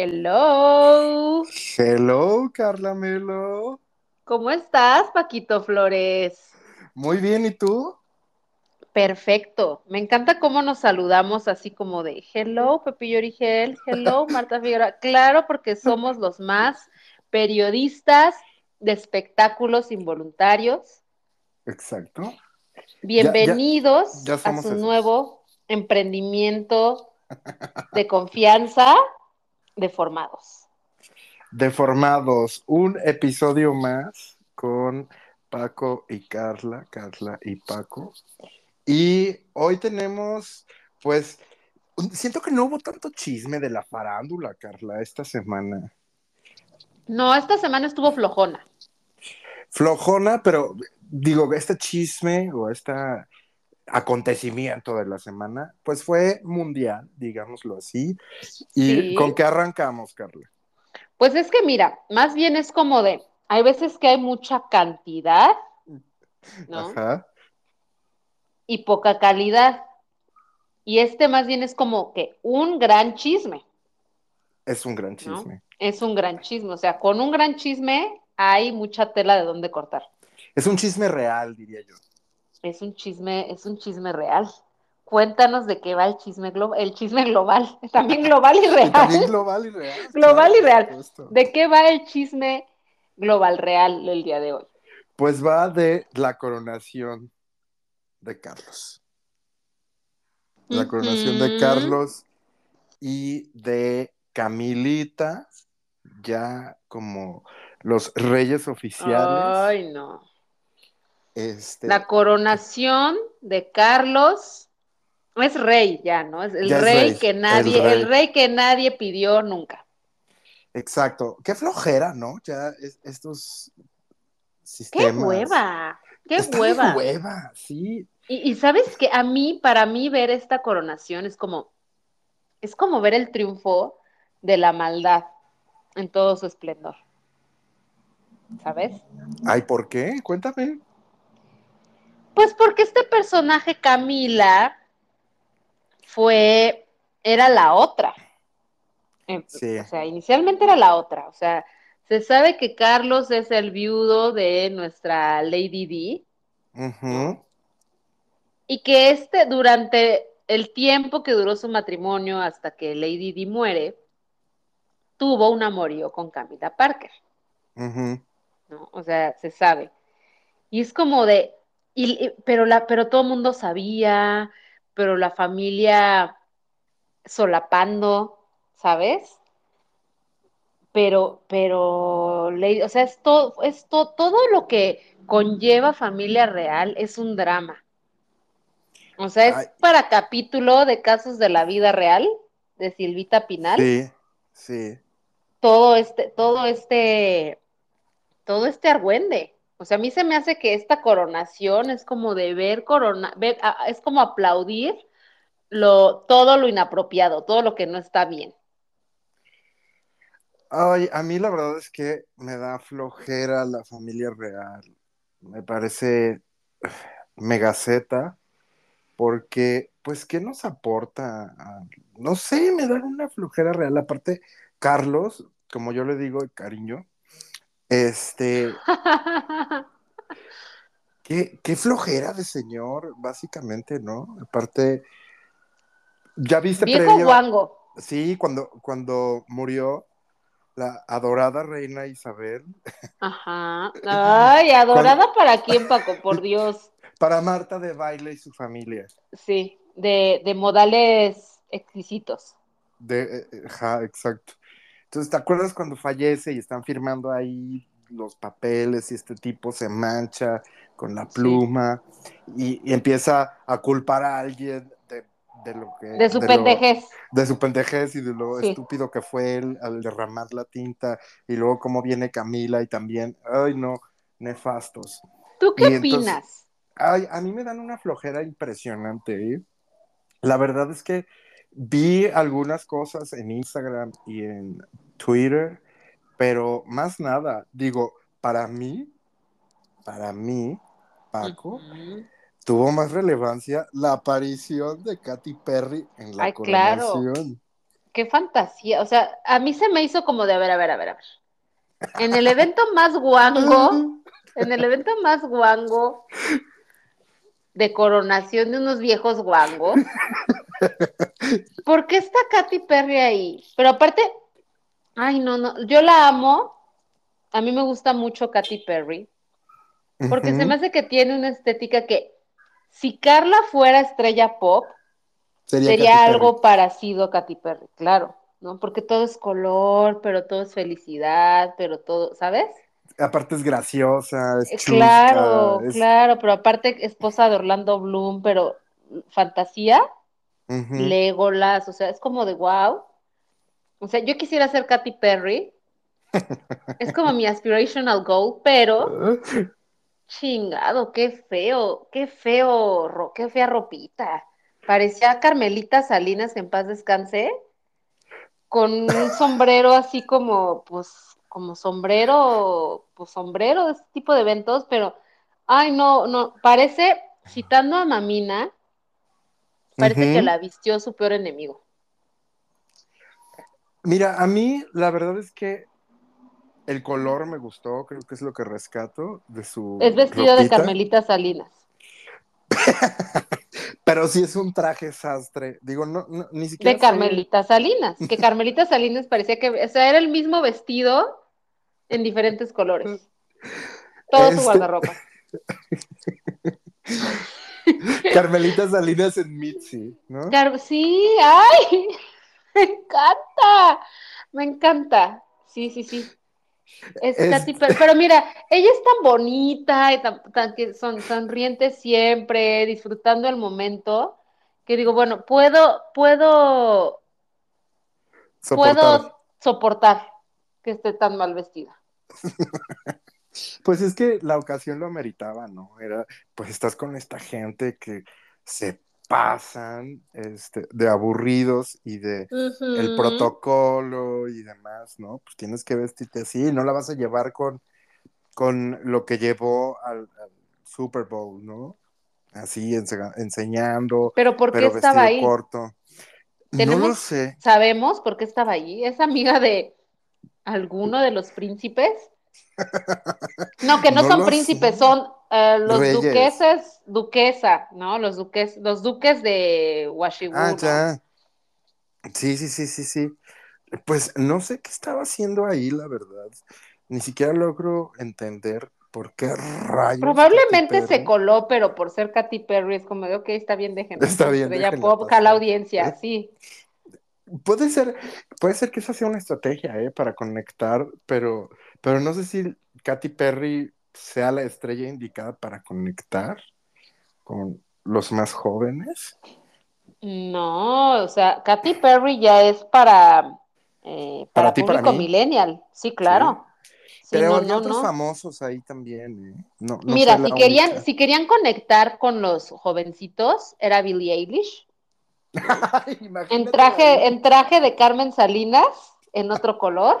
Hello. Hello, Carla Melo. ¿Cómo estás, Paquito Flores? Muy bien, ¿y tú? Perfecto. Me encanta cómo nos saludamos así como de hello, Pepillo Origel, hello, Marta Figueroa. Claro, porque somos los más periodistas de espectáculos involuntarios. Exacto. Bienvenidos ya- ya a su esos. nuevo emprendimiento de confianza de formados. Deformados, un episodio más con Paco y Carla, Carla y Paco. Y hoy tenemos, pues, siento que no hubo tanto chisme de la farándula, Carla, esta semana. No, esta semana estuvo flojona. Flojona, pero digo, este chisme o este acontecimiento de la semana, pues fue mundial, digámoslo así. ¿Y Sí. con qué arrancamos, Carla? Pues es que mira, más bien es como de, hay veces que hay mucha cantidad, ¿no? Ajá. Y poca calidad. Y este más bien es como que un gran chisme, Es un gran ¿no? chisme. Es un gran chisme. O sea, con un gran chisme hay mucha tela de dónde cortar. Es un chisme real, diría yo. Es un chisme, es un chisme real. Cuéntanos de qué va el chisme global, el chisme global, también global y real. también global y real. Global y real. supuesto. ¿De qué va el chisme global real el día de hoy? Pues va de la coronación de Carlos. La coronación de. Carlos y de Camilita, ya como los reyes oficiales. Ay, no. Este, La coronación de Carlos es rey ya, ¿no? Es el es rey, que nadie, el rey. el rey que nadie pidió nunca. Exacto. Qué flojera, ¿no? Ya es- estos ¡Qué sistemas. hueva! ¡Qué Está hueva, sí. Y, y sabes que a mí, para mí, ver esta coronación es como, es como ver el triunfo de la maldad en todo su esplendor. ¿Sabes? Ay, ¿por qué? Cuéntame. Pues porque este personaje, Camila, fue, era la otra. Sí. O sea, inicialmente era la otra. O sea, se sabe que Carlos es el viudo de nuestra Lady D y que este, durante el tiempo que duró su matrimonio hasta que Lady D muere, tuvo un amorío con Camila Parker. ¿no? O sea, se sabe. Y es como de, y- y- pero la, pero todo el mundo sabía, pero la familia solapando, ¿sabes? Pero, pero, o sea, es todo, es to- todo lo que conlleva familia real es un drama. O sea, es Ay. para capítulo de casos de la vida real de Silvita Pinal Sí, sí. todo este, todo este, todo este argüende. O sea, a mí se me hace que esta coronación es como de ver corona, es como aplaudir lo, todo lo inapropiado, todo lo que no está bien. Ay, a mí la verdad es que me da flojera la familia real. Me parece megaceta, porque, pues, ¿qué nos aporta? a- No sé, me da una flojera real. Aparte, Carlos, como yo le digo cariño, este, qué, qué flojera de señor, básicamente, ¿no? Aparte, ya viste Viejo previo. guango. Sí, cuando, cuando murió la adorada reina Isabel, Ajá. Ay, adorada para quién, Paco, por Dios. para Marta de baile y su familia. Sí, de, de modales exquisitos. De, eh, eh, ajá, exacto. Entonces, ¿te acuerdas cuando fallece y están firmando ahí los papeles y este tipo se mancha con la Sí. pluma y, y empieza a culpar a alguien de, de lo que... De su lo- pendejez. de su pendejez y de lo Sí. estúpido que fue él al derramar la tinta y luego cómo viene Camila y también, ay no, nefastos. ¿Tú qué Y entonces- opinas? Ay, a mí me dan una flojera impresionante. ¿eh? La verdad es que vi algunas cosas en Instagram y en Twitter, pero más nada, digo, para mí, para mí, Paco, Ujú. tuvo más relevancia la aparición de Katy Perry en la Ay, claro. coronación. qué fantasía. O sea, a mí se me hizo como de a ver, a ver, a ver, a ver. En el evento más guango, en el evento más guango de coronación de unos viejos guangos, ¿por qué está Katy Perry ahí? Pero aparte, ay, no, no, yo la amo. A mí me gusta mucho Katy Perry, porque se me hace que tiene una estética que, si Carla fuera estrella pop, sería, sería algo parecido a Katy Perry, claro, ¿no? Porque todo es color, pero todo es felicidad, pero todo, ¿sabes? Aparte es graciosa, es chusca, Claro, es... claro, pero aparte esposa de Orlando Bloom, pero fantasía, Legolas, o sea, es como de wow. O sea, yo quisiera ser Katy Perry. Es como mi aspirational goal, pero chingado, qué feo, qué feo, ro- qué fea ropita. Parecía Carmelita Salinas en paz descanse, con un sombrero así como, pues, como sombrero, pues sombrero de este tipo de eventos, pero, ay, no, no, parece, citando a Mamina, parece que la vistió su peor enemigo. Mira, a mí la verdad es que el color me gustó, creo que es lo que rescato de su Es vestido de. Carmelita Salinas. Pero sí es un traje sastre. Digo, no, no ni siquiera De Carmelita Salinas, que Carmelita Salinas parecía que, o sea, era el mismo vestido en diferentes colores. Todo Este- su guardarropa. Carmelita Salinas en Mitzi, ¿no? Car- sí, ay, me encanta, me encanta. Sí, sí, sí. Es Es- Katy Perry. Pero mira, ella es tan bonita y tan, tan que son sonriente siempre, disfrutando el momento, que digo, bueno, puedo, puedo, Soportar. puedo soportar que esté tan mal vestida. Pues es que la ocasión lo ameritaba, ¿no? Era, pues estás con esta gente que se pasan este, de aburridos y de el protocolo y demás, ¿no? Pues tienes que vestirte así, no la vas a llevar con, con lo que llevó al, al Super Bowl, ¿no? Así ense- enseñando, Pero ¿por qué pero estaba ahí? corto. No lo sé. ¿Sabemos por qué estaba ahí? ¿Es amiga de alguno de los príncipes? No, que no, No son príncipes, sé. son eh, los Reyes. duqueses, duquesa, ¿no? Los duques, los duques de Washington. Ah, ya. Sí, sí, sí, sí, sí. Pues no sé qué estaba haciendo ahí, la verdad. Ni siquiera logro entender por qué rayos. Probablemente se coló, pero por ser Katy Perry es como de, ok, está bien, déjenla. Está bien, déjenla pop, jala audiencia, sí. Puede ser, puede ser que esa sea una estrategia, ¿eh? Para conectar, pero, pero no sé si Katy Perry sea la estrella indicada para conectar con los más jóvenes. No, o sea, Katy Perry ya es para, eh, para, Para ti, para público mí. millennial, sí, claro. Sí, pero no, no, otros no. famosos ahí también, ¿eh? No, Mira, si querían, única. si querían conectar con los jovencitos, era Billie Eilish. Ay, En traje, en traje de Carmen Salinas, en otro color,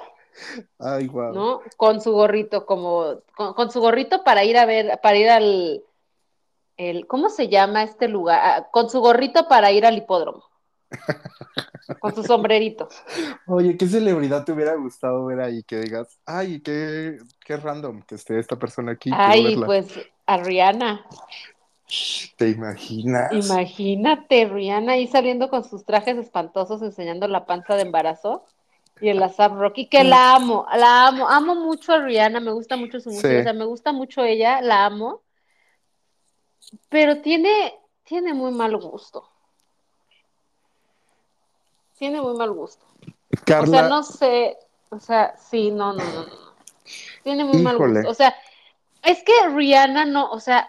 Ay, guau. ¿no? Con su gorrito, como, con, con su gorrito para ir a ver, para ir al, el, ¿cómo se llama este lugar? Ah, con su gorrito para ir al hipódromo. Con su sombrerito. Oye, ¿qué celebridad te hubiera gustado ver ahí? Que digas, ay, qué, qué random que esté esta persona aquí, Ay, pues a Rihanna. ¿Te imaginas? Imagínate, Rihanna ahí saliendo con sus trajes espantosos enseñando la panza de embarazo y el ASAP Rocky, que la amo, la amo, amo mucho a Rihanna, me gusta mucho su música, Sí. o sea, me gusta mucho ella, la amo, pero tiene, tiene muy mal gusto. Tiene muy mal gusto. Carla, O sea, no sé, o sea, sí, no, no, no, no. Tiene muy mal gusto. O sea, es que Rihanna no, o sea,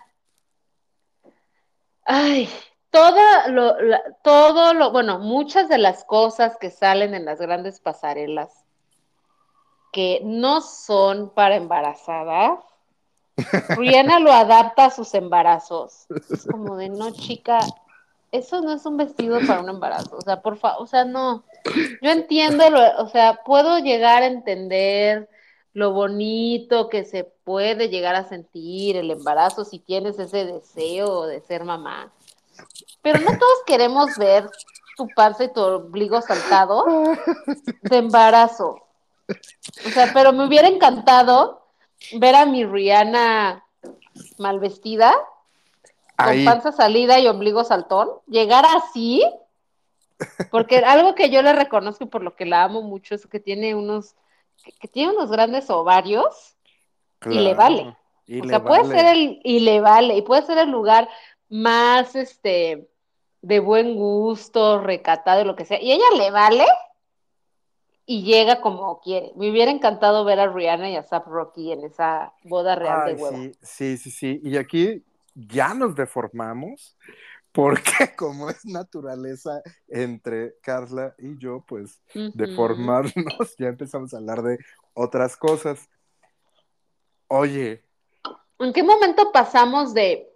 ay, toda lo, la- todo lo, bueno, muchas de las cosas que salen en las grandes pasarelas que no son para embarazadas, Rihanna lo adapta a sus embarazos. Es como de, no, chica, eso no es un vestido para un embarazo. O sea, por favor, o sea, no. Yo entiendo, lo- o sea, puedo llegar a entender lo bonito que se puede llegar a sentir el embarazo si tienes ese deseo de ser mamá. Pero no todos queremos ver tu panza y tu ombligo saltado de embarazo. O sea, pero me hubiera encantado ver a mi Rihanna mal vestida, con panza salida y ombligo saltón, llegar así, porque algo que yo le reconozco y por lo que la amo mucho es que tiene unos, que, que tiene unos grandes ovarios y le vale. y o sea, puede ser el, y le vale, y puede ser el lugar más, este, de buen gusto, recatado lo que sea, y ella le vale y llega como quiere. Me hubiera encantado ver a Rihanna y a Zap Rocky en esa boda real Ay, de huevo. sí, sí, sí, sí. Y aquí ya nos deformamos porque como es naturaleza entre Carla y yo, pues deformarnos, ya empezamos a hablar de otras cosas. Oye, ¿En qué momento pasamos de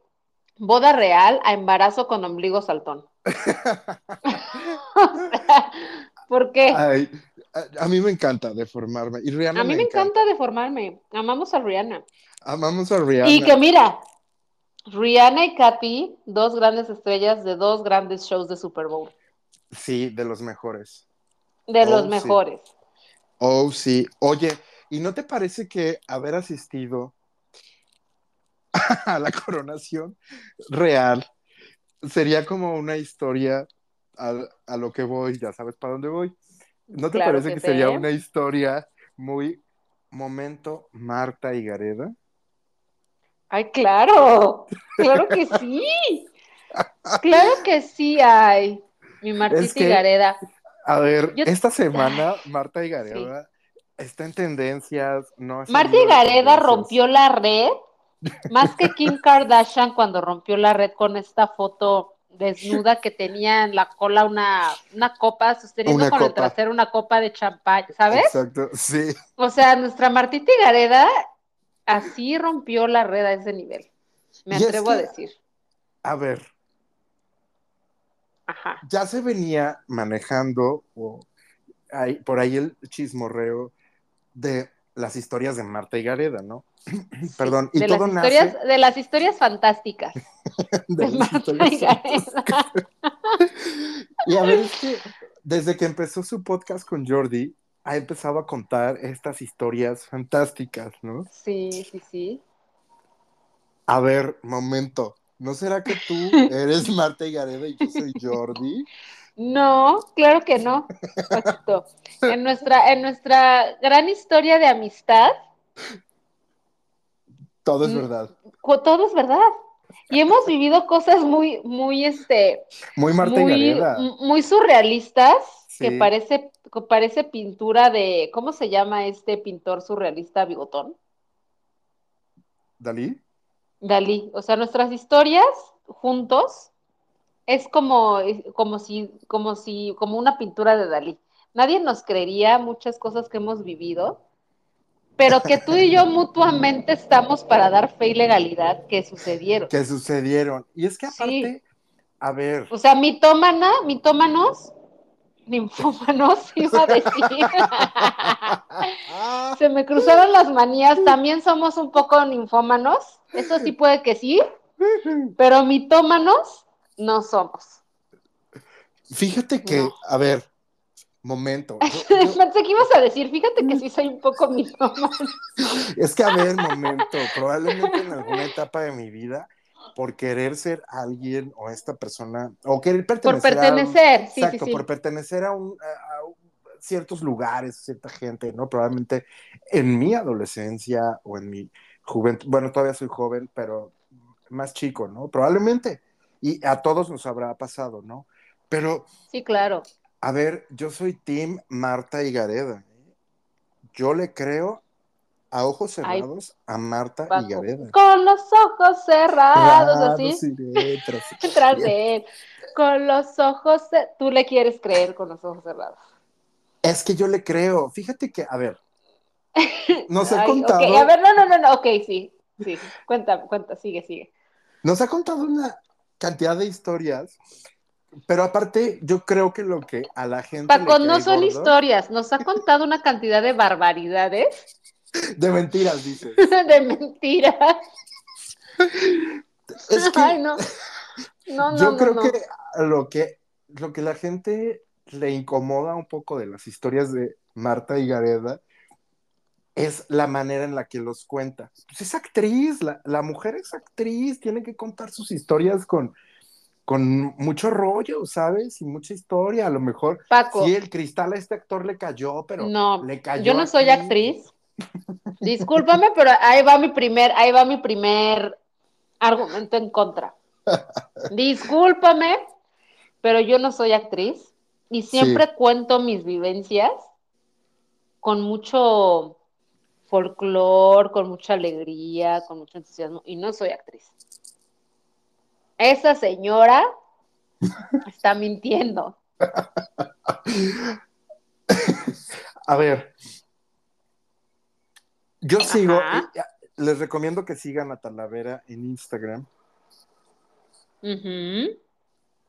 boda real a embarazo con ombligo saltón? O sea, ¿Por qué? ay, a, a mí me encanta deformarme. Y Rihanna A mí me encanta deformarme. Amamos a Rihanna. Amamos a Rihanna. Y que mira, Rihanna y Katy, dos grandes estrellas de dos grandes shows de Super Bowl, Sí, de los mejores. de Oh, los sí. mejores. Oh, sí. Oye, ¿y no te parece que haber asistido a la coronación real sería como una historia a, a lo que voy? Ya sabes para dónde voy. ¿No te Claro parece que sería una historia muy momento Marta y Gareda? Ay, claro, claro que sí. Claro que sí, ay. Mi Martita Es que- y Gareda. A ver, Yo- esta semana Marta y Gareda está en tendencias. No Marta y Gareda tendencias. rompió la red más que Kim Kardashian cuando rompió la red con esta foto desnuda que tenía en la cola una, una copa, sosteniendo Una con el trasero una copa de champán, ¿sabes? Exacto, sí. O sea, nuestra Martita y Gareda así rompió la red a ese nivel. Me Y es atrevo a decir. A ver, Ajá. ya se venía manejando o hay, por ahí el chismorreo de las historias de Marta y Gareda, ¿no? Perdón, y de todo las nace historias, de las historias fantásticas de de las historias. Gareda. Y a ver, es que desde que empezó su podcast con Jordi, ha empezado a contar estas historias fantásticas, ¿no? Sí, sí, sí. A ver, momento, ¿no será que tú eres Marta y Gareda y yo soy Jordi? No, claro que no. En nuestra, en nuestra gran historia de amistad, Todo es Mm. verdad. todo es verdad. Y hemos vivido cosas muy, muy, este, Muy Marta muy, surrealistas, que parece, que parece pintura de, ¿cómo se llama este pintor surrealista bigotón? ¿Dalí? Dalí. O sea, nuestras historias juntos es como, como si, como si, como una pintura de Dalí. Nadie nos creería muchas cosas que hemos vivido, pero que tú y yo mutuamente estamos para dar fe y legalidad que sucedieron. que sucedieron. Y es que Sí. aparte, a ver, O sea, mitómana, mitómanos, ninfómanos, iba a decir. Se me cruzaron las manías, también somos un poco ninfómanos, eso sí puede que sí, pero mitómanos no somos. fíjate que, No. a ver, momento. yo- yo- Pensé que ibas a decir, fíjate que sí soy un poco mitómano. es que, a ver, momento, probablemente en alguna etapa de mi vida, por querer ser alguien o esta persona, o querer Por pertenecer, pertenecer, a un, sí, exacto, sí, sí. por pertenecer a, un, a- ciertos lugares, cierta gente, ¿no? Probablemente en mi adolescencia o en mi juventud, bueno, todavía soy joven, pero más chico, ¿no? Probablemente. Y a todos nos habrá pasado, ¿no? Pero Sí, claro. A ver, yo soy Team Marta y Gareda. ¿eh? Yo le creo a ojos Ay, cerrados a Marta Paco. y Gareda. Con los ojos cerrados, Raros así, detrás de él. Con los ojos, tú le quieres creer con los ojos cerrados. Es que yo le creo. Fíjate que, a ver, nos ha Ay, contado, ok, a ver, no, no, no, no, ok, sí, sí, cuenta, cuenta, sigue, sigue. nos ha contado una cantidad de historias, pero aparte, yo creo que lo que a la gente Paco, no son gordo- historias, nos ha contado una cantidad de barbaridades, de mentiras, dices. de mentiras. Es que Ay, no. No, no, yo creo que lo que lo que la gente le incomoda un poco de las historias de Marta y Gareda es la manera en la que los cuenta. Pues es actriz, la, la mujer es actriz, tiene que contar sus historias con, con mucho rollo, ¿sabes? Y mucha historia. A lo mejor Paco. sí, el cristal a este actor le cayó, pero No, le cayó. yo no soy aquí. actriz. Discúlpame, pero ahí va mi primer, ahí va mi primer argumento en contra. Discúlpame, pero yo no soy actriz y siempre cuento mis vivencias con mucho folclore, con mucha alegría, con mucho entusiasmo y no soy actriz. Esa señora está mintiendo. A ver. Yo sigo, Ajá. eh, les recomiendo que sigan a Talavera en Instagram.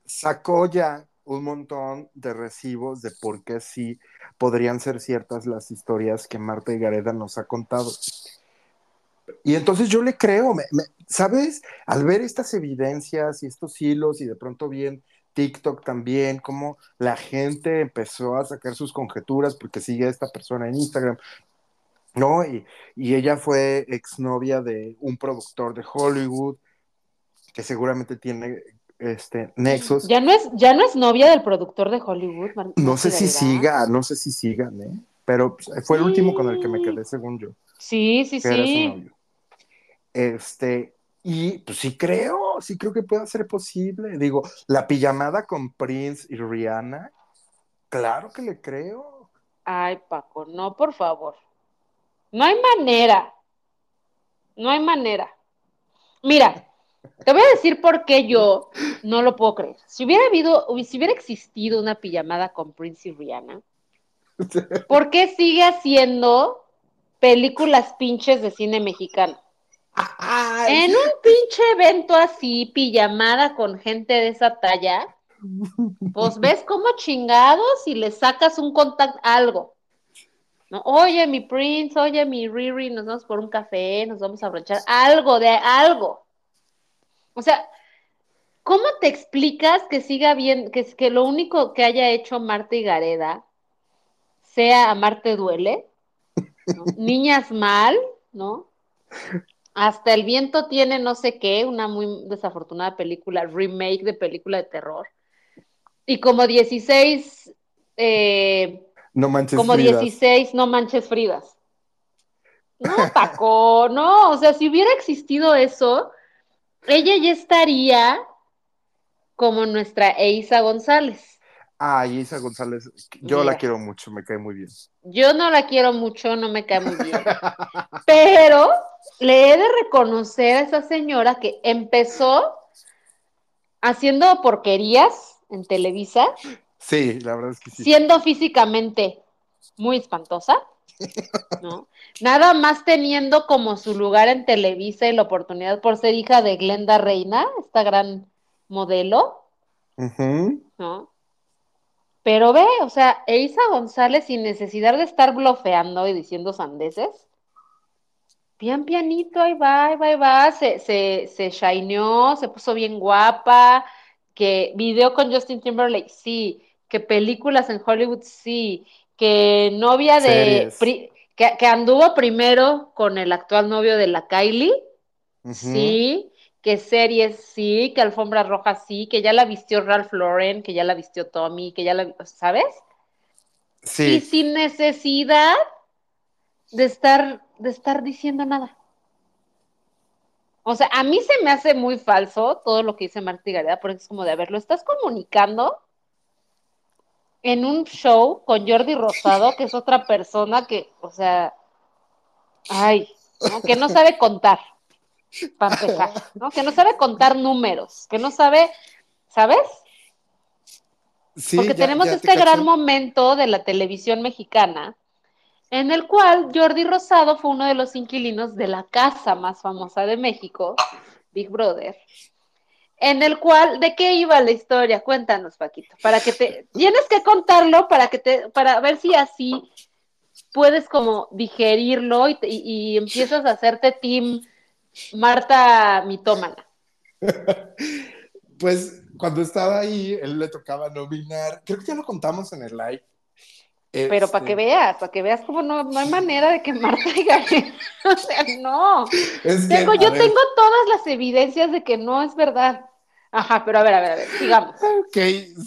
Sacó ya un montón de recibos de por qué sí podrían ser ciertas las historias que Marta y Gareda nos ha contado. Y entonces yo le creo, me- me- ¿sabes? Al ver estas evidencias y estos hilos y de pronto bien TikTok también, cómo la gente empezó a sacar sus conjeturas porque sigue a esta persona en Instagram, ¿no? Y, y ella fue exnovia de un productor de Hollywood que seguramente tiene este nexos. Ya no es, ya no es novia del productor de Hollywood. Mar- No sé si siga, no sé si sigan, ¿eh? Pero pues, fue el Sí. último con el que me quedé, según yo, Sí, sí, que era su sí. novio. Este, y pues sí creo, sí creo que puede ser posible. Digo, la pijamada con Prince y Rihanna, claro que le creo. Ay, Paco, no, por favor. No hay manera. No hay manera. Mira, te voy a decir por qué yo no lo puedo creer. Si hubiera habido, si hubiera existido una pijamada con Prince y Rihanna, ¿por qué sigue haciendo películas pinches de cine mexicano? En un pinche evento así, pijamada con gente de esa talla, pues ves cómo chingados y le sacas un contacto, algo. ¿No? Oye, mi Prince, oye, mi Riri, nos vamos por un café, nos vamos a brochar, algo de algo. O sea, ¿cómo te explicas que siga bien, que, que lo único que haya hecho Marta y Gareda sea Amarte Duele? ¿no? Niñas mal, ¿no? Hasta el viento tiene no sé qué, una muy desafortunada película, remake de película de terror. Y como 16, eh, no manches como Fridas. 16 no manches Fridas. No, Paco, no, o sea, si hubiera existido eso, ella ya estaría como nuestra Eisa González. Ay, Isa González, yo la quiero mucho, me cae muy bien. Yo no la quiero mucho, no me cae muy bien. Pero le he de reconocer a esa señora que empezó haciendo porquerías en Televisa, Sí, la verdad es que sí. siendo físicamente muy espantosa, ¿no? Nada más teniendo como su lugar en Televisa y la oportunidad por ser hija de Glenda Reina, esta gran modelo. ¿no? Pero ve, o sea, Eisa González sin necesidad de estar blofeando y diciendo sandeces, bien pianito, ahí va, ahí va, ahí va, se, se, se shineó, se puso bien guapa, que video con Justin Timberlake, sí, que películas en Hollywood, sí, que novia de, pri- que, que anduvo primero con el actual novio de la Kylie. Sí, que series sí, que alfombra roja sí, que ya la vistió Ralph Lauren, que ya la vistió Tommy, que ya la, ¿sabes? Y Sí, sin necesidad de estar, de estar diciendo nada. O sea, a mí se me hace muy falso todo lo que dice Marta y Gareda, porque es como de, a ver, lo estás comunicando en un show con Jordi Rosado, que es otra persona que, o sea, ay, ¿no? que no sabe contar, para empezar, ¿no? Que no sabe contar números, que no sabe, ¿sabes? sí, Porque ya- tenemos ya te este gran momento de la televisión mexicana, en el cual Jordi Rosado fue uno de los inquilinos de la casa más famosa de México, Big Brother, en el cual, ¿de qué iba la historia? Cuéntanos, Paquito, para que te, tienes que contarlo para que te, para ver si así puedes como digerirlo y, y- y empiezas a hacerte team Marta mitómana. Pues cuando estaba ahí, él le tocaba nominar, creo que ya lo contamos en el live. Pero para que Este, veas, para que veas cómo no, no hay manera de que Marta y Gareda, o sea, no. Es que, Tengo, yo ver, tengo todas las evidencias de que no es verdad. Ajá, pero a ver, a ver, a ver, sigamos. Ok,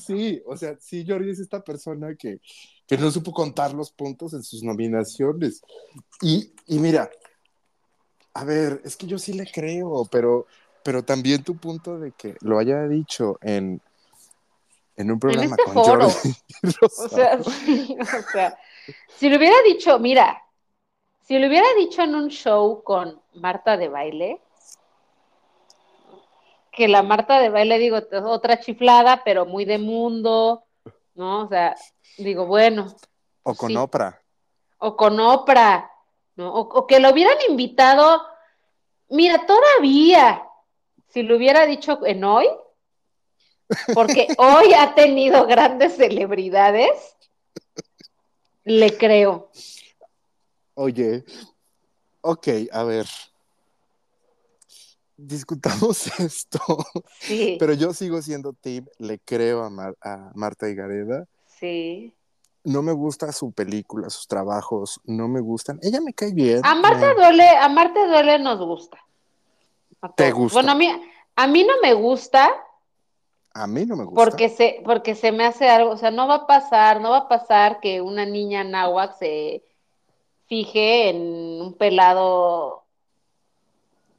sí, o sea, sí, Jordi es esta persona que, que no supo contar los puntos en sus nominaciones. Y, y mira, a ver, es que yo sí le creo, pero, pero también tu punto de que lo haya dicho en, en un programa este con foro. Jordi O sea, sí, o sea, si le hubiera dicho, mira, si le hubiera dicho en un show con Marta de baile, que la Marta de baile, digo, otra chiflada, pero muy de mundo, ¿no? O sea, digo, bueno. o con sí. Oprah. O con Oprah, ¿no? O, o que lo hubieran invitado, mira, todavía, si lo hubiera dicho en hoy, porque hoy ha tenido grandes celebridades, le creo. Oye, ok, a ver. Discutamos esto, Sí, pero yo sigo siendo team, le creo a, Mar- a Marta Higareda. sí. No me gusta su película, sus trabajos, no me gustan. Ella me cae bien. A Marta me- duele, a Marta duele nos gusta. ¿Te gusta? Bueno, a mí, a mí no me gusta A mí no me gusta. porque se, porque se me hace algo, o sea, no va a pasar, no va a pasar que una niña náhuatl se fije en un pelado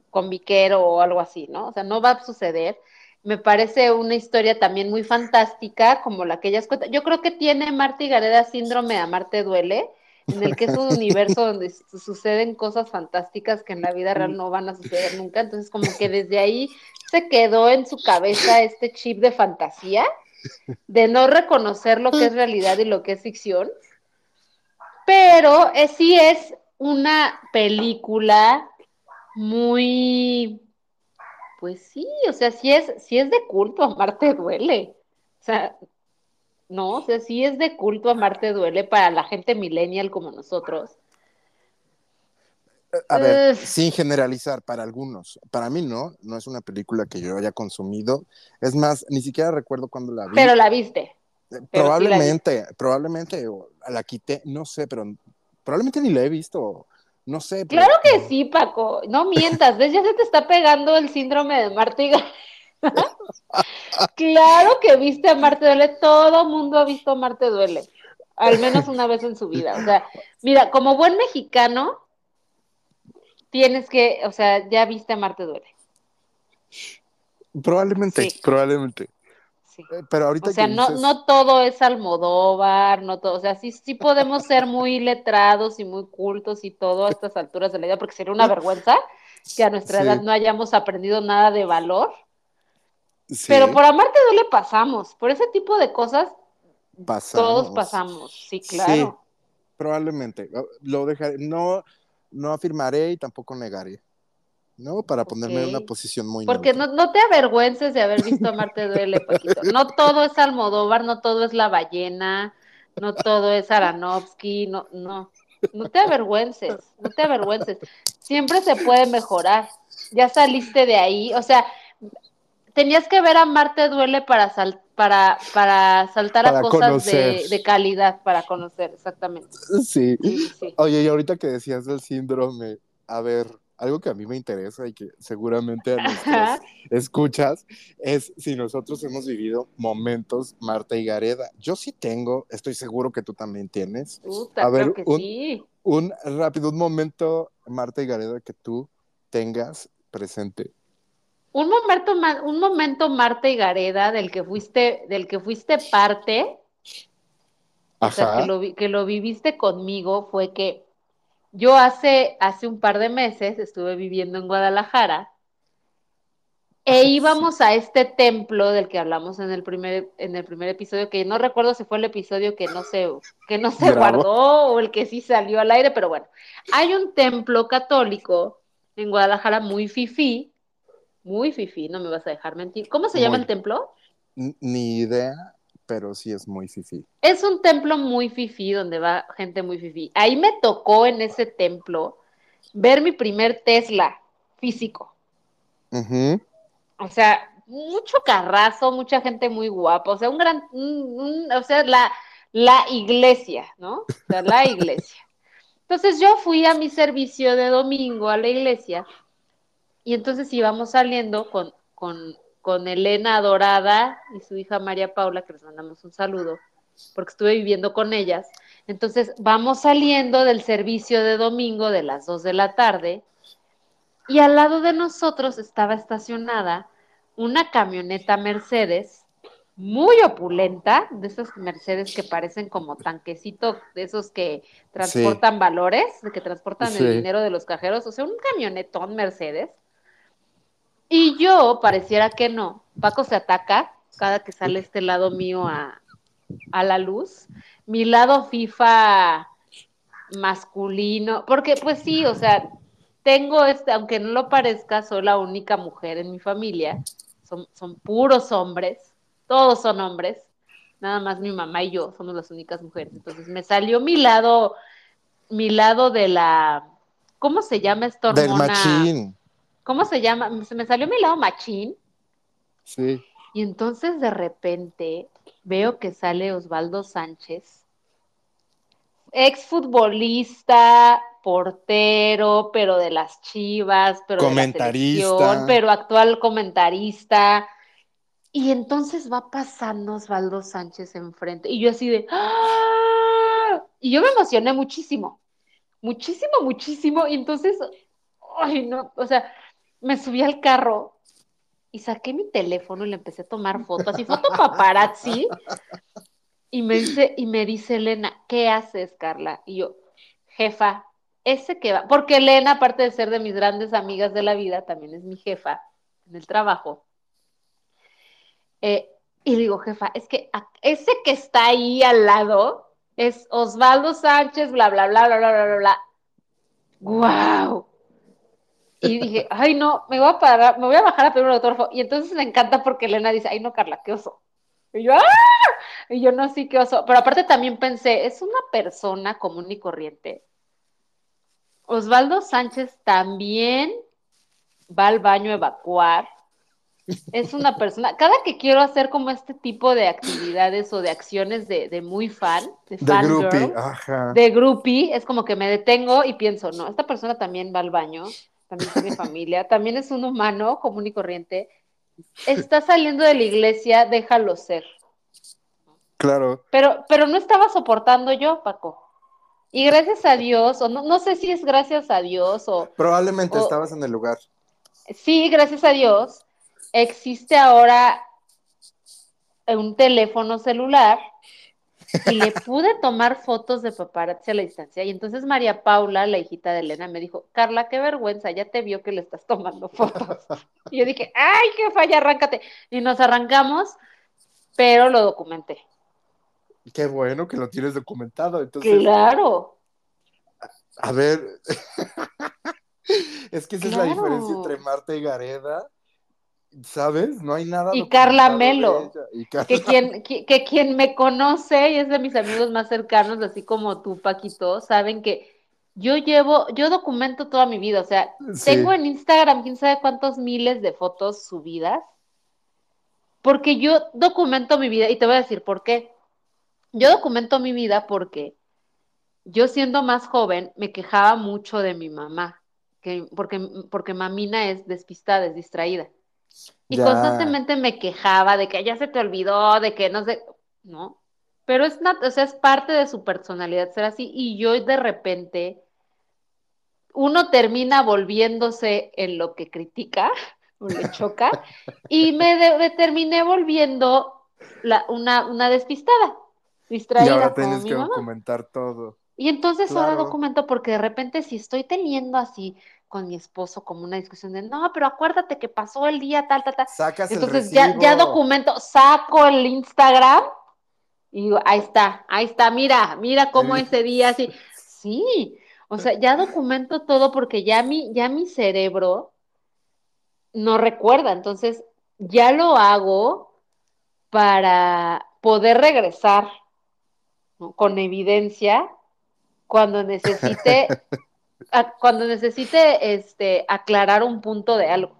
con viquero o algo así, ¿no? O sea, no va a suceder. Me parece una historia también muy fantástica, como la que ellas cuentan. Yo creo que tiene Marta Gareda síndrome a Marte duele, en el que es un universo donde su- suceden cosas fantásticas que en la vida real no van a suceder nunca. Entonces, como que desde ahí se quedó en su cabeza este chip de fantasía, de no reconocer lo que es realidad y lo que es ficción. Pero eh, sí es una película muy, pues sí, o sea, sí es, sí es de culto, Amarte duele. O sea, no, o sea, sí es de culto, Amarte duele para la gente millennial como nosotros. A ver, Ugh. sin generalizar, para algunos. Para mí no, no es una película que yo haya consumido. Es más, ni siquiera recuerdo cuándo la vi. Pero la viste. Eh, pero sí la probablemente, probablemente la quité, no sé, pero probablemente ni la he visto. No sé. pero- Claro que sí, Paco. No mientas, ¿ves? Ya se te está pegando el síndrome de Marte y Gareda. claro que viste a Marte Duele. Todo mundo ha visto a Marte Duele. Al menos una vez en su vida. O sea, mira, como buen mexicano, tienes que, o sea, ya viste a Marte Duele. Probablemente, Sí. probablemente. Sí. Eh, Pero ahorita O sea, que no, dices- no todo es Almodóvar, no todo, o sea, sí, sí podemos ser muy letrados y muy cultos y todo a estas alturas de la vida, porque sería una vergüenza que a nuestra Sí. edad no hayamos aprendido nada de valor. sí, Pero por amarte duele pasamos, por ese tipo de cosas pasamos. todos pasamos, sí, claro. Probablemente. Lo dejaré. No, no afirmaré y tampoco negaré. ¿No? Para ponerme en una posición muy Porque no, no te avergüences de haber visto Amarte duele, Paquito. No todo es Almodóvar, no todo es La Ballena, no todo es Aronofsky, no, no. No te avergüences, no te avergüences. Siempre se puede mejorar. Ya saliste de ahí, o sea, tenías que ver a Marte duele para sal- para, para saltar Para a cosas de, calidad, para conocer, exactamente. Sí, sí. Oye, y ahorita que decías del síndrome, a ver, algo que a mí me interesa y que seguramente a nuestras Ajá. escuchas es si nosotros hemos vivido momentos Marta y Gareda. Yo sí tengo, estoy seguro que tú también tienes. Puta, A ver, creo que un- sí. Un rápido, un momento Marta y Gareda que tú tengas presente. Un momento, un momento, Marta y Gareda, del que fuiste, del que fuiste parte, o sea, Ajá. que lo, que lo viviste conmigo, fue que yo hace, hace un par de meses estuve viviendo en Guadalajara e íbamos a este templo del que hablamos en el primer, en el primer episodio, que no recuerdo si fue el episodio que no se, que no se guardó o el que sí salió al aire, pero bueno, hay un templo católico en Guadalajara muy fifí, muy fifí, no me vas a dejar mentir. ¿Cómo se llama el templo? Ni idea, pero sí es muy fifi. Es un templo muy fifí donde va gente muy fifí. Ahí me tocó en ese templo ver mi primer Tesla físico. O sea, mucho carrazo, mucha gente muy guapa, o sea, un gran, un, un, o sea, la, la iglesia, ¿no? O sea, la iglesia. Entonces yo fui a mi servicio de domingo a la iglesia y entonces íbamos saliendo con, con, con Elena Dorada y su hija María Paula, que les mandamos un saludo, porque estuve viviendo con ellas. Entonces vamos saliendo del servicio de domingo de las 2 de la tarde y al lado de nosotros estaba estacionada una camioneta Mercedes muy opulenta, de esos Mercedes que parecen como tanquecito, de esos que transportan sí. valores, que transportan sí. el dinero de los cajeros, o sea, un camionetón Mercedes. Y yo, pareciera que no, Paco se ataca cada que sale este lado mío a, a la luz, mi lado FIFA masculino, porque pues sí, o sea, tengo este, aunque no lo parezca, soy la única mujer en mi familia, son, son puros hombres, todos son hombres, nada más mi mamá y yo somos las únicas mujeres. Entonces me salió mi lado, mi lado de la, ¿cómo se llama esta hormona? Del machín. ¿Cómo se llama? Se me salió mi lado machín. Sí. Y entonces de repente veo que sale Osvaldo Sánchez, exfutbolista, portero, pero de las Chivas, pero comentarista, de la pero actual comentarista. Y entonces va pasando Osvaldo Sánchez enfrente. Y yo así de. ¡Ah! Y yo me emocioné muchísimo. Muchísimo, muchísimo. Y entonces. Ay, no. O sea, me subí al carro y saqué mi teléfono y le empecé a tomar fotos, así foto paparazzi. Y me dice, y me dice Elena, ¿qué haces, Carla? Y yo, jefa, ese que va, porque Elena, aparte de ser de mis grandes amigas de la vida, también es mi jefa en el trabajo. Eh, y digo, jefa, es que ese que está ahí al lado es Osvaldo Sánchez, bla, bla, bla, bla, bla, bla, bla. ¡Guau! Y dije, ay, no, me voy a parar, me voy a bajar a pedir un autógrafo. Y entonces me encanta porque Elena dice, ay, no, Carla, qué oso. Y yo, ¡ah! Y yo, no, sí, qué oso. Pero aparte también pensé, es una persona común y corriente. Osvaldo Sánchez también va al baño a evacuar es una persona, cada que quiero hacer como este tipo de actividades o de acciones de, de muy fan, de, de fan groupie, girl, ajá. de groupie, es como que me detengo y pienso, no, esta persona también va al baño, también tiene familia, también es un humano común y corriente, está saliendo de la iglesia, déjalo ser. Claro. Pero, pero no estaba soportando yo, Paco. Y gracias a Dios, o no, no sé si es gracias a Dios o... Probablemente o, estabas en el lugar. Sí, gracias a Dios existe ahora un teléfono celular y le pude tomar fotos de paparazzi a la distancia. Y entonces María Paula, la hijita de Elena, me dijo, Carla, qué vergüenza, ya te vio que le estás tomando fotos. y yo dije, ay, qué falla, arráncate. Y nos arrancamos, pero lo documenté. Qué bueno que lo tienes documentado. Entonces, claro. A ver, es que esa claro. es la diferencia entre Marta y Gareda ¿Sabes? No hay nada. Y Carla Melo. Y Carla... Que, quien, que, que, quien me conoce y es de mis amigos más cercanos, así como tú, Paquito, saben que yo llevo, yo documento toda mi vida. O sea, sí. tengo en Instagram quién sabe cuántos miles de fotos subidas. Porque yo documento mi vida y te voy a decir por qué. Yo documento mi vida porque yo siendo más joven me quejaba mucho de mi mamá, que, porque, porque mamina es despistada, es distraída. Y ya. constantemente me quejaba de que ya se te olvidó, de que no sé, ¿no? Pero es, o sea, es parte de su personalidad ser así. Y yo de repente, uno termina volviéndose en lo que critica o le choca, y me, de, me terminé volviendo la, una, una despistada, distraída. Y ahora tienes que mamá. documentar todo. Y entonces Claro. ahora documento porque de repente si estoy teniendo así con mi esposo como una discusión de no, pero acuérdate que pasó el día tal, tal, tal. Sacas Entonces el ya, ya documento, saco el Instagram y digo, ahí está, ahí está, mira, mira cómo El- ese día así. Sí, o sea, ya documento todo porque ya mi, ya mi cerebro no recuerda, entonces ya lo hago para poder regresar ¿no? con evidencia cuando necesite cuando necesite este aclarar un punto de algo.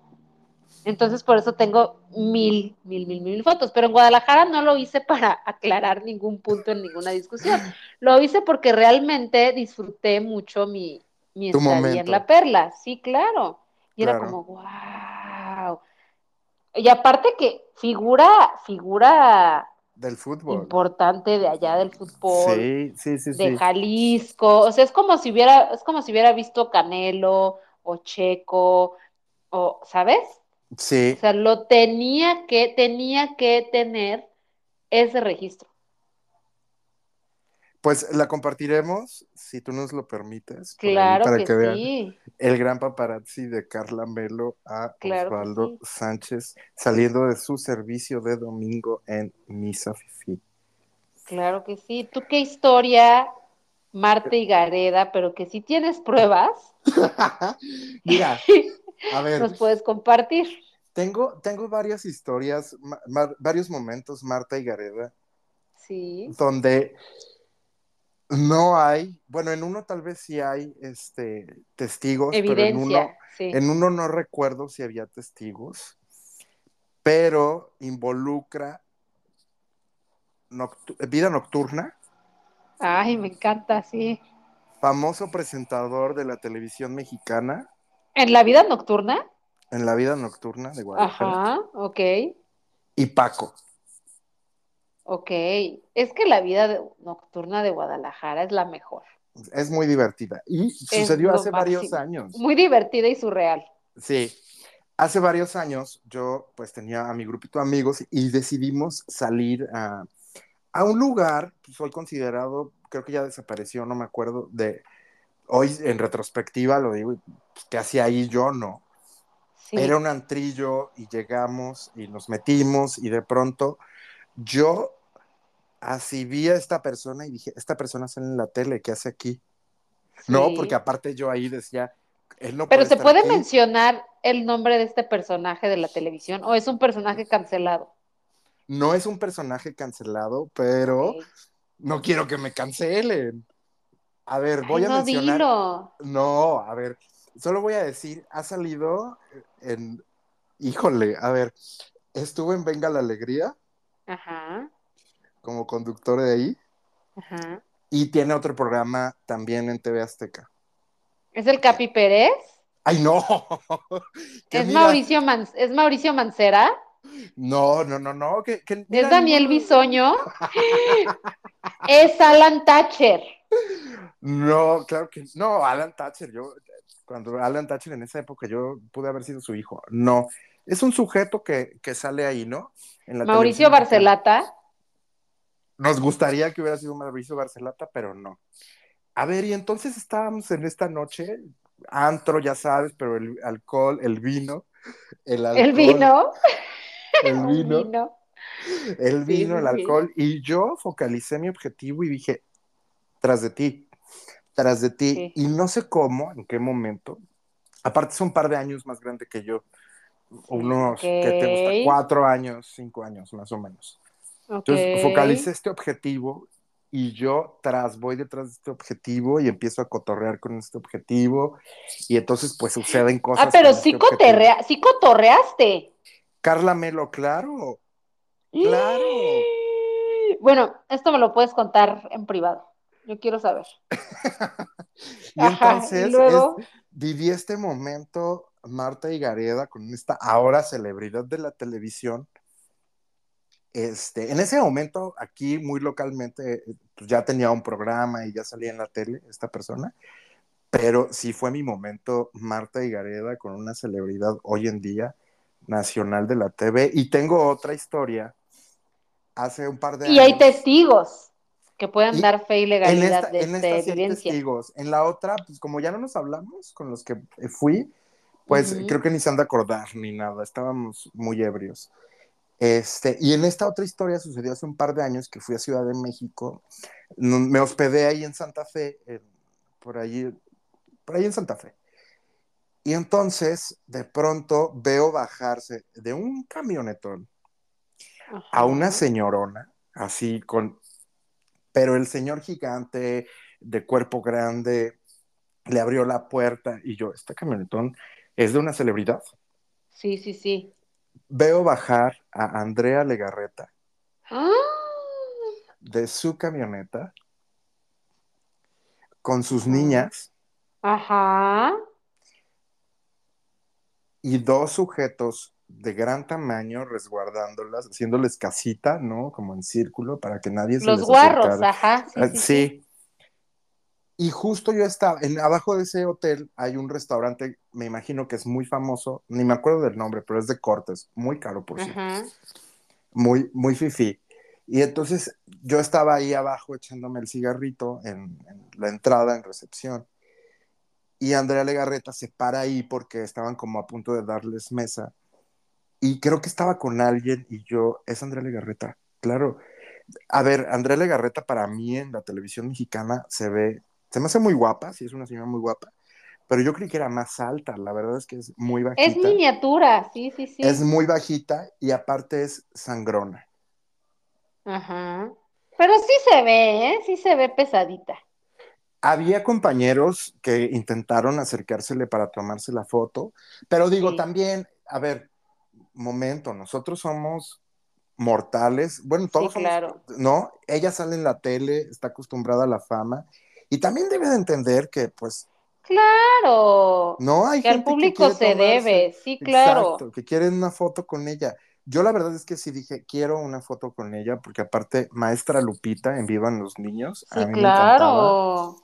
Entonces, por eso tengo mil, mil, mil, mil fotos. Pero en Guadalajara no lo hice para aclarar ningún punto en ninguna discusión. Lo hice porque realmente disfruté mucho mi, mi estadía momento. en La Perla. Sí, claro. Y era como, wow. Y aparte que figura, figura Del fútbol. importante de allá del fútbol, Sí, sí, sí, de sí. Jalisco. O sea, es como si hubiera, es como si hubiera visto Canelo o Checo, o, ¿sabes? Sí, O sea, lo tenía que, tenía que tener ese registro. Pues la compartiremos, si tú nos lo permites, ahí, Claro para que, que vean sí. el gran paparazzi de Carla Melo a Claro Osvaldo sí. Sánchez saliendo de su servicio de domingo en Misa Fifi. Claro que sí. ¿Tú qué historia, Marta y Gareda, pero que si tienes pruebas, Mira, a ver, nos puedes compartir? tengo, tengo varias historias, varios momentos, Marta y Gareda, Sí. donde no hay, bueno, en uno tal vez sí hay este, testigos, pero en uno, Evidencia, sí. en uno no recuerdo si había testigos, pero involucra noctu- vida nocturna, Ay, me encanta, sí. famoso presentador de la televisión mexicana ¿En la vida nocturna? en la vida nocturna de Guadalajara, Ajá, ok, y Paco. Ok. Es que la vida de- nocturna de Guadalajara es la mejor. Es muy divertida. Y sucedió hace varios años. Muy divertida y surreal. Sí. Hace varios años yo pues tenía a mi grupito de amigos y decidimos salir a, a un lugar, pues hoy considerado, creo que ya desapareció, no me acuerdo, de hoy en retrospectiva lo digo, pues, ¿qué hacía ahí yo? No. Sí. Era un antrillo y llegamos y nos metimos y de pronto yo así vi a esta persona y dije, esta persona sale en la tele, ¿qué hace aquí? No, porque aparte yo ahí decía, él no Pero puede ¿se estar puede aquí. mencionar el nombre de este personaje de la televisión o es un personaje cancelado? No es un personaje cancelado, pero no quiero que me cancelen. A ver, voy Ay, a no, mencionar. dilo. No, a ver, solo voy a decir, ha salido en. Híjole, a ver, estuvo en Venga la Alegría Ajá, como conductor de ahí ajá. y tiene otro programa también en TV Azteca. ¿Es el Capi Pérez? ¡Ay, no! ¿Es mira- Mauricio, Man- ¿Es Mauricio Mancera? No, no, no, no. ¿Es Daniel no. Bisoño? ¿Es Alan Thatcher? No, claro que no, Alan Thatcher, yo, cuando Alan Thatcher en esa época yo pude haber sido su hijo. No, es un sujeto que, que sale ahí, ¿no? En la ¿Mauricio. Barcelata? Nos gustaría que hubiera sido Mauricio Barcelata, pero no. A ver, y entonces estábamos en esta noche, antro, ya sabes, pero el alcohol, el vino, el alcohol, ¿El vino? el Un vino, vino. el vino, el alcohol, y yo focalicé mi objetivo y dije, tras de ti, tras de ti, Sí. y no sé cómo, en qué momento, aparte es un par de años más grande que yo, unos, ¿qué te gusta? Cuatro años, cinco años, más o menos. Ok. Entonces focalicé este objetivo y yo tras voy detrás de este objetivo y empiezo a cotorrear con este objetivo y entonces pues suceden cosas. Ah, pero con sí, este sí cotorreaste. Carla Melo, claro. Claro. Bueno, esto me lo puedes contar en privado. Yo quiero saber. Y Ajá, entonces y luego, es- viví este momento, Marta y Gareda, con esta ahora celebridad de la televisión. Este, en ese momento, aquí muy localmente, pues ya tenía un programa y ya salía en la tele esta persona, pero sí fue mi momento, Marta y Gareda, con una celebridad hoy en día nacional de la TV. Y tengo otra historia, hace un par de y hay testigos que puedan dar fe y legalidad esta, de esta esta sí evidencia. testigos. En la otra, pues como ya no nos hablamos con los que eh, fui, pues creo que ni se han de acordar ni nada. Estábamos muy ebrios. Este, y en esta otra historia sucedió hace un par de años que fui a Ciudad de México. Me hospedé ahí en Santa Fe, en- por ahí, por ahí en Santa Fe. Y entonces, de pronto, veo bajarse de un camionetón Ajá. a una señorona, así con, pero el señor gigante, de cuerpo grande, le abrió la puerta y yo, este camionetón es de una celebridad. Sí, sí, sí. Veo bajar a Andrea Legarreta ¡Ah! de su camioneta con sus niñas Ajá. y dos sujetos de gran tamaño resguardándolas, haciéndoles casita, ¿no? Como en círculo para que nadie se Los les guarros, acercara. ajá. Sí, Ah, sí, sí. sí. Y justo yo estaba, en, abajo de ese hotel hay un restaurante, me imagino que es muy famoso, ni me acuerdo del nombre, pero es de cortes, muy caro por cierto, Ajá. muy, muy fifí. Y entonces yo estaba ahí abajo echándome el cigarrito en, en la entrada, en recepción. Y Andrea Legarreta se para ahí porque estaban como a punto de darles mesa. Y creo que estaba con alguien y yo, es Andrea Legarreta, claro. A ver, Andrea Legarreta para mí en la televisión mexicana se ve, se me hace muy guapa, sí es una señora muy guapa, pero yo creí que era más alta, la verdad es que es muy bajita. Es miniatura, sí, sí, sí. Es muy bajita y aparte es sangrona. Ajá. Pero sí se ve, ¿eh? Sí se ve pesadita. Había compañeros que intentaron acercársele para tomarse la foto, pero digo Sí. también, a ver, momento, nosotros somos mortales, bueno, todos Sí, somos, claro. ¿no? Ella sale en la tele, está acostumbrada a la fama y también debe de entender que, pues, Claro. no hay Que al gente que público se tomarse, debe, sí, claro. exacto, que quieren una foto con ella. Yo la verdad es que sí dije, quiero una foto con ella, porque aparte, maestra Lupita en Vivan los Niños, a Sí, me claro.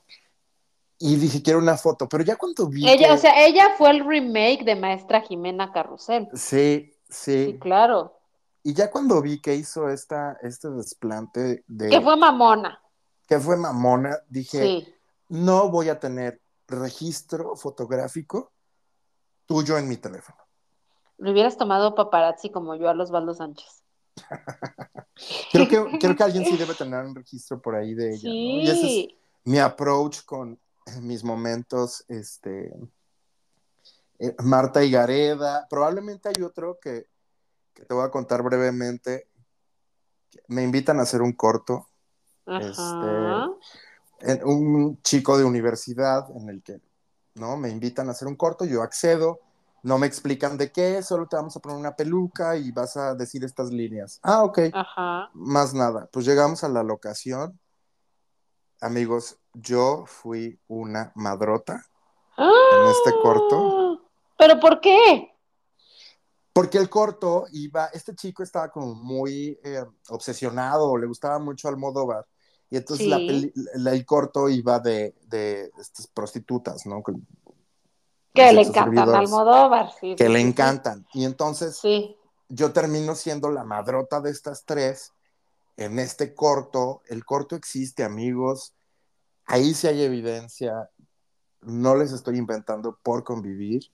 Y dije, quiero una foto, pero ya cuando vi Ella, que... o sea, ella fue el remake de Maestra Jimena Carrusel. Sí, sí. Sí, claro. Y ya cuando vi que hizo esta, este desplante de... Que fue mamona. Que fue mamona, dije, Sí. no voy a tener registro fotográfico tuyo en mi teléfono. Le hubieras tomado paparazzi como yo a los Baldo Sánchez. Creo que, creo que alguien sí debe tener un registro por ahí de ella, ¿no? Y ese es Sí. mi approach con mis momentos, este, eh, Marta y Gareda. Probablemente hay otro que, que te voy a contar brevemente. Me invitan a hacer un corto, Ajá. en- un chico de universidad en el que, ¿no? Me invitan a hacer un corto, yo accedo, no me explican de qué, solo te vamos a poner una peluca y vas a decir estas líneas. Ah, ok. Ajá. Más nada. Pues llegamos a la locación. Amigos, yo fui una madrota en este corto. ¿Pero por qué? Porque el corto iba, este chico estaba como muy eh, obsesionado, le gustaba mucho Almodóvar. Y entonces Sí. la peli- la- el corto iba de, de estas prostitutas, ¿no? Que, Que le encantan servidores, Almodóvar. Sí, Que sí, le sí, encantan. Y entonces Sí. yo termino siendo la madrota de estas tres en este corto. El corto existe, amigos. Ahí sí hay evidencia. No les estoy inventando por convivir.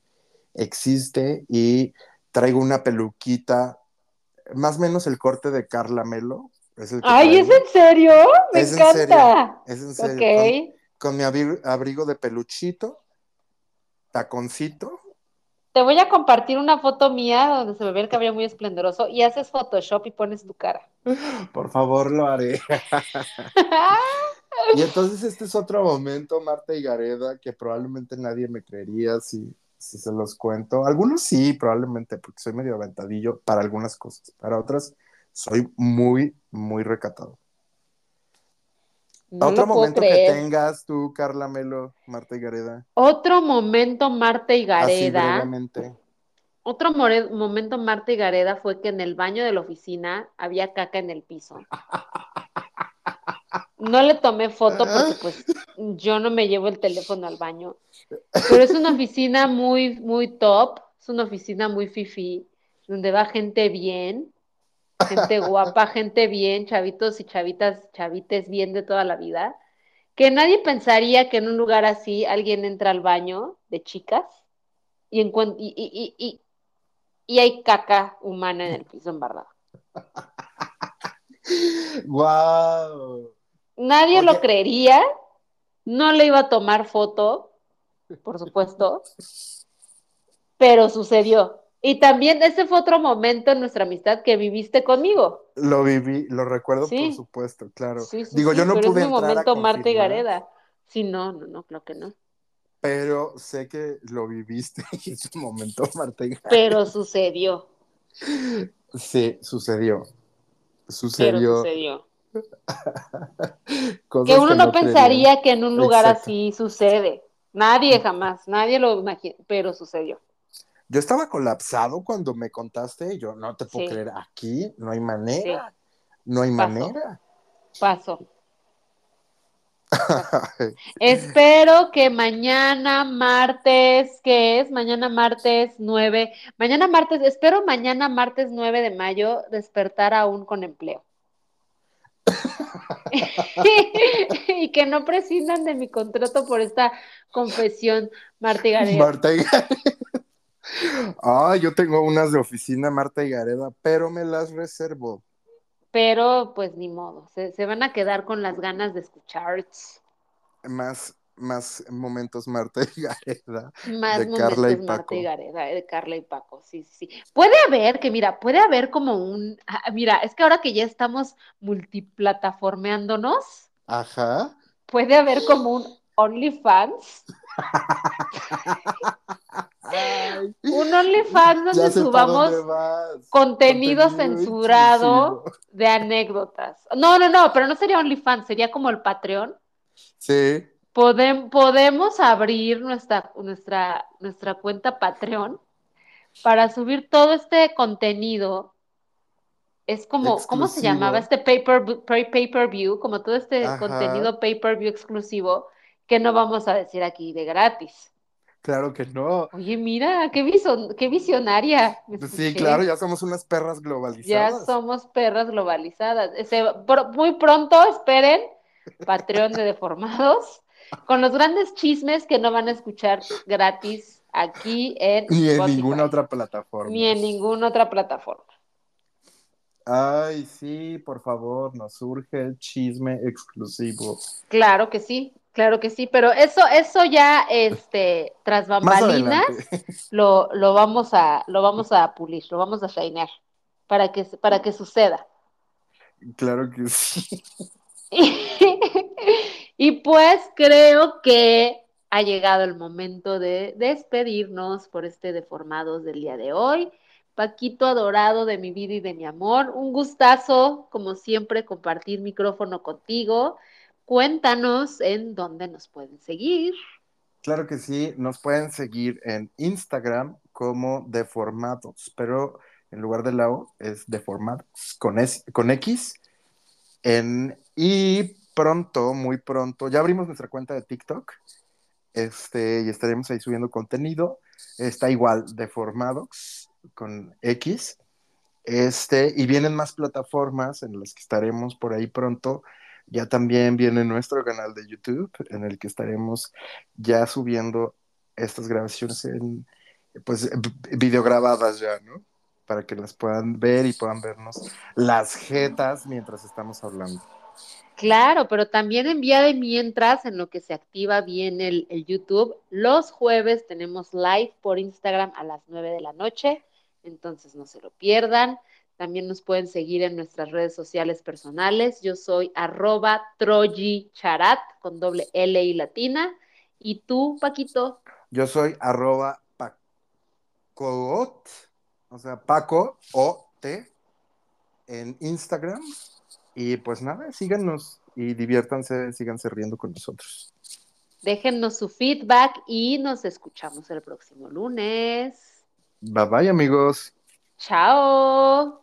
Existe y traigo una peluquita, más o menos el corte de Carla Melo. Es el que Ay, ¿es en serio? Me Es en encanta. Es en serio. Ok. Con, con mi abri- abrigo de peluchito, taconcito. Te voy a compartir una foto mía donde se me ve el cabello muy esplendoroso y haces Photoshop y pones tu cara. Por favor, lo haré. Y entonces este es otro momento, Marta y Gareda, que probablemente nadie me creería si, si se los cuento. Algunos sí, probablemente, porque soy medio aventadillo para algunas cosas. Para otras, soy muy, muy recatado. No Otro momento que tengas tú, Carla Melo, Marta y Gareda. Otro momento, Marta y Así Gareda. brevemente. Otro momento, Marta y Gareda, fue que en el baño de la oficina había caca en el piso. No le tomé foto porque pues yo no me llevo el teléfono al baño. Pero es una oficina muy, muy top, es una oficina muy fifi, donde va gente bien, gente guapa, gente bien, chavitos y chavitas, chavites bien de toda la vida. Que nadie pensaría que en un lugar así alguien entra al baño de chicas y, y, y, y, y, hay caca humana en el piso embarrada. ¡Guau! Nadie Oye. lo creería, no le iba a tomar foto, por supuesto, pero sucedió. Y también ese fue otro momento en nuestra amistad que viviste conmigo. Lo viví, lo recuerdo Sí. por supuesto, claro. Sí, sí, Digo, yo no pero pude es mi entrar a momento Marta y Gareda. Sí, no, no, no, claro que no. pero sé que lo viviste en su momento, Marta y Gareda. Pero sucedió. Sí, sucedió. pero Sucedió Que uno no, no pensaría que en un lugar Exacto. así sucede. Nadie jamás, nadie lo imagina, pero sucedió. Yo estaba colapsado cuando me contaste yo no te puedo Sí. creer, aquí no hay manera, no hay manera. Pasó. Espero que mañana martes, ¿qué es? Mañana martes 9, mañana martes, espero mañana martes 9 de mayo despertar aún con empleo. y que no prescindan de mi contrato por esta confesión, Marta y Gareda. Marta y Gareda. Ah, yo tengo unas de oficina Marta y Gareda, pero me las reservo. Pero pues ni modo, se, se van a quedar con las ganas de escuchar Más, más momentos Marta y Gareda. más De momentos Carla y Marta Paco. y Gareda, de Carla y Paco, sí, sí. Puede haber, que mira, puede haber como un, ah, mira, es que ahora que ya estamos multiplataformeándonos, Ajá. puede haber como un OnlyFans, un OnlyFans donde subamos contenido Contenido censurado de anécdotas. No, no, no, pero no sería OnlyFans, sería como el Patreon. Sí, Podem- podemos abrir nuestra, nuestra, nuestra cuenta Patreon para subir todo este contenido. Es como, ¿cómo se llamaba? Este paper, pay per view, como todo este Ajá. contenido pay per view exclusivo que no vamos a decir aquí de gratis. claro que no. Oye, mira, qué, qué visionaria. Sí, claro, ya somos unas perras Ya globalizadas. somos perras globalizadas. Ese- por- muy pronto, esperen, Patreon de Deformados, con los grandes chismes que no van a escuchar gratis aquí en Ni en Spotify, ninguna otra plataforma. Ni en ninguna otra plataforma. Ay, sí, por favor, nos surge el chisme exclusivo. Claro que sí, claro que sí, pero eso, eso ya, este, tras bambalinas, lo, lo vamos a, lo vamos a pulir, lo vamos a shinear para que, para que suceda. Claro que sí. y pues creo que ha llegado el momento de despedirnos por este Deformados del día de hoy. Paquito adorado de mi vida y de mi amor, un gustazo, como siempre, compartir micrófono contigo. Cuéntanos en dónde nos pueden seguir. Claro que sí, nos pueden seguir en Instagram como Deformados, pero en lugar de la O es Deformados con, con X. En, y pronto, muy pronto, ya abrimos nuestra cuenta de TikTok este, y estaremos ahí subiendo contenido. Está igual, Deformados con X. Este, y vienen más plataformas en las que estaremos por ahí pronto. Ya también viene nuestro canal de YouTube, en el que estaremos ya subiendo estas grabaciones en, pues, videograbadas ya, ¿no? Para que las puedan ver y puedan vernos las jetas mientras estamos hablando. Claro, pero también en vía de mientras, en lo que se activa bien el, el YouTube, los jueves tenemos live por Instagram a las 9 de la noche, entonces no se lo pierdan. También nos pueden seguir en nuestras redes sociales personales. Yo soy arroba trojicharat con doble L y latina. ¿Y tú, Paquito? Yo soy arroba pacoot, o sea, Paco o T en Instagram. Y pues nada, síganos y diviértanse, síganse riendo con nosotros. Déjennos su feedback y nos escuchamos el próximo lunes. Bye bye, amigos. Chao.